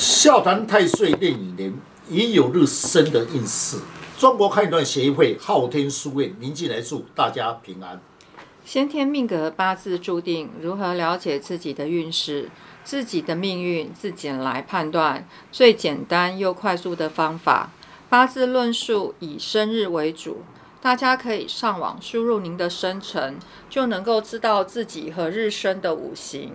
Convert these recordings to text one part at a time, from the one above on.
笑谈太岁炼影年，已有日生的运势。中国判断协会昊天书院宁进来祝大家平安。先天命格八字注定，如何了解自己的运势、自己的命运，自己来判断。最简单又快速的方法，八字论述以生日为主。大家可以上网输入您的生辰，就能够知道自己和日生的五行、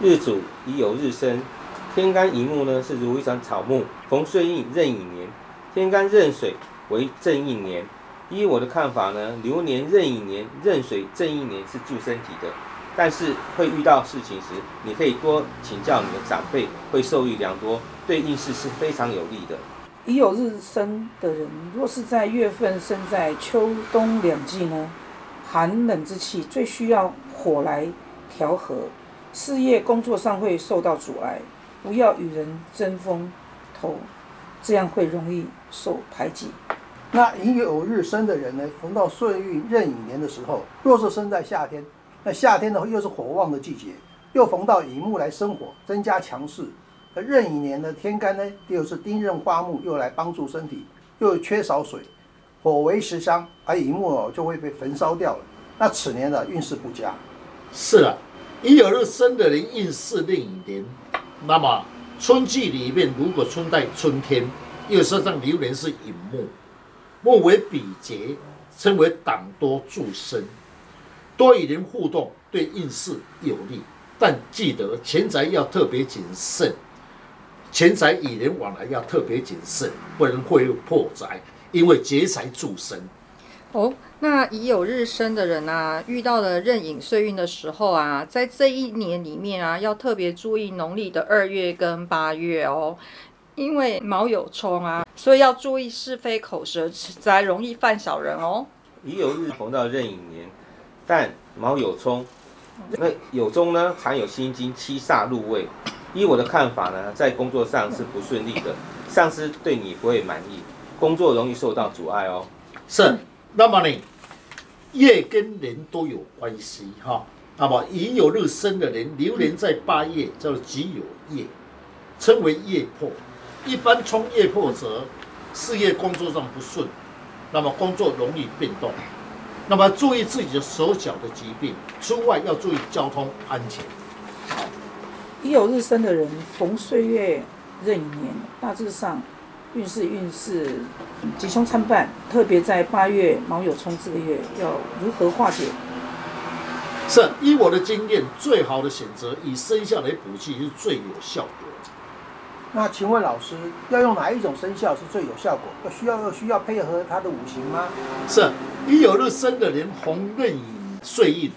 日主已有日生，天干乙木呢是如一场草木，逢岁运壬寅年，天干壬水为正印年。依我的看法呢，流年壬寅年、壬水正印年是助身体的，但是会遇到事情时，你可以多请教你的长辈，会受益良多，对运势是非常有利的。已有日生的人，若是在月份生在秋冬两季呢，寒冷之气最需要火来调和，事业工作上会受到阻碍，不要与人争风头，这样会容易受排挤。那寅有日生的人呢，逢到岁运壬寅年的时候，若是生在夏天，那夏天呢又是火旺的季节，又逢到乙木来生火，增加强势。而壬寅年的天干呢，又是丁壬花木，又来帮助身体，又缺少水，火为食伤，而乙木哦就会被焚烧掉了。那此年的运势不佳。是了，已有日生的人运势壬寅年，那么春季里面如果春在春天，又加上流年是寅木，木为比劫，称为党多助身，多与人互动对运势有利，但记得钱财要特别谨慎，钱财与人往来要特别谨慎，不能会有破财，因为劫财助身。哦，那已有日生的人啊，遇到了壬寅岁运的时候啊，在这一年里面啊，要特别注意农历的二月跟八月哦，因为卯有冲啊，所以要注意是非口舌，才容易犯小人哦。已有日逢到壬寅年，但卯有冲，那有中呢常有心经七煞入位。依我的看法呢，在工作上是不顺利的，上司对你不会满意，工作容易受到阻碍哦。是，那么呢，月跟年都有关系哈。那么已有日生的人，流年在八月叫做己酉月，称为月破。一般冲月破者，事业工作上不顺，那么工作容易变动。那么注意自己的手脚的疾病，出外要注意交通安全。已有日生的人，逢岁月任年，大致上运势运势吉凶参半，特别在八月卯酉冲这个月，要如何化解？是依我的经验，最好的选择以生肖来补气是最有效果。那请问老师，要用哪一种生肖是最有效果？要需要要需要配合它的五行吗？是一有日生的人，红壬寅岁印，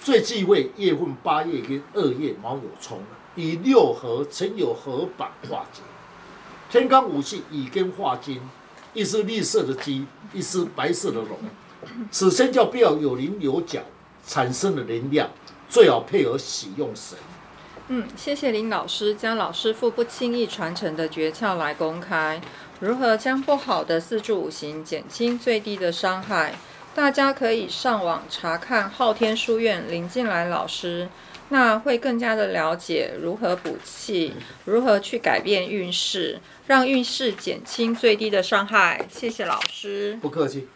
最忌讳月份八月跟二月卯酉冲，以六合成有合板化解。天干五气乙跟化金，一只绿色的鸡，一只白色的龙。此生肖必要有棱有角，产生的能量，最好配合喜用神。嗯，谢谢林老师将老师傅不轻易传承的诀窍来公开，如何将不好的四柱五行减轻最低的伤害？大家可以上网查看昊天书院林静来老师，那会更加的了解如何补气，如何去改变运势，让运势减轻最低的伤害。谢谢老师。不客气。